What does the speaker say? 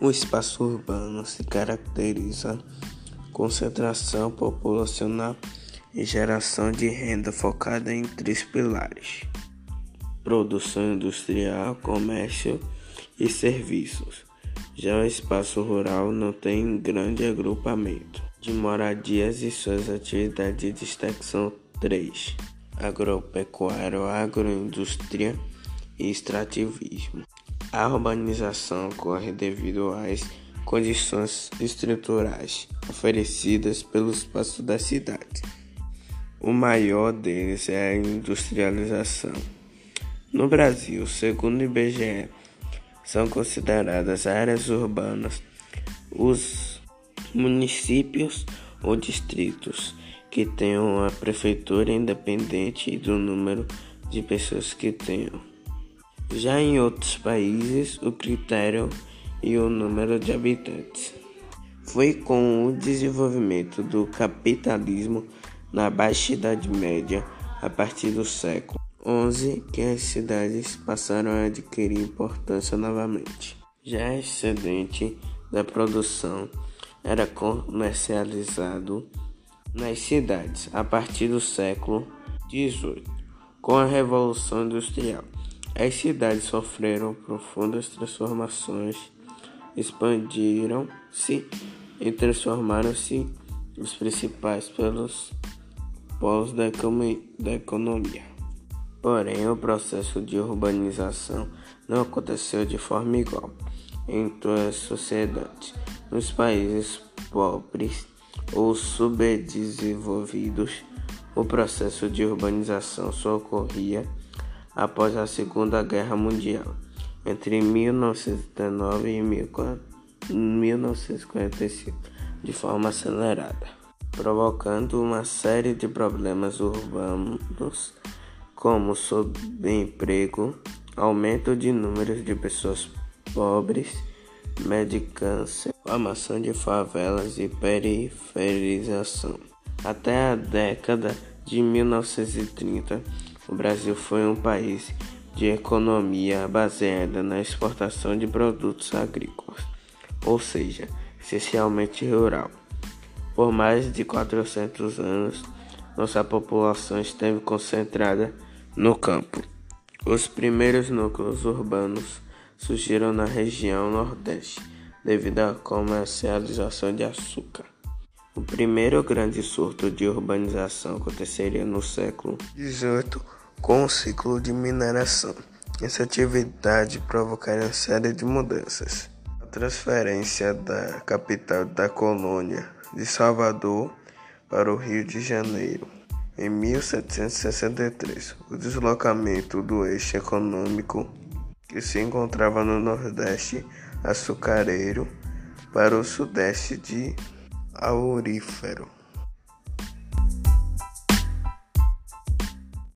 O espaço urbano se caracteriza concentração populacional e geração de renda focada em três pilares: produção industrial, comércio e serviços. Já o espaço rural não tem grande agrupamento de moradias e suas atividades de destaque são três: agropecuário, agroindústria e extrativismo. A urbanização ocorre devido às condições estruturais oferecidas pelo espaço da cidade. O maior deles é a industrialização. No Brasil, segundo o IBGE, são consideradas áreas urbanas os municípios ou distritos que tenham a prefeitura independente do número de pessoas que tenham. Já em outros países, o critério e o número de habitantes. Foi com o desenvolvimento do capitalismo na Baixa Idade Média, a partir do século XI, que as cidades passaram a adquirir importância novamente. Já excedente da produção era comercializado nas cidades a partir do século XVIII, com a Revolução Industrial. As cidades sofreram profundas transformações, expandiram-se e transformaram-se os principais pelos polos da, economia. Porém, o processo de urbanização não aconteceu de forma igual em todas as sociedades. Nos países pobres ou subdesenvolvidos, o processo de urbanização só ocorria após a Segunda Guerra Mundial, entre 1939 e 1945, de forma acelerada, provocando uma série de problemas urbanos, como subemprego, aumento de números de pessoas pobres, medicância, formação de favelas e periferização. Até a década de 1930, o Brasil foi um país de economia baseada na exportação de produtos agrícolas, ou seja, essencialmente rural. Por mais de 400 anos, nossa população esteve concentrada no campo. Os primeiros núcleos urbanos surgiram na região Nordeste devido à comercialização de açúcar. O primeiro grande surto de urbanização aconteceria no século XVIII com o ciclo de mineração. Essa atividade provocaria uma série de mudanças. A transferência da capital da colônia de Salvador para o Rio de Janeiro. Em 1763, o deslocamento do eixo econômico que se encontrava no Nordeste açucareiro para o Sudeste de aurífero.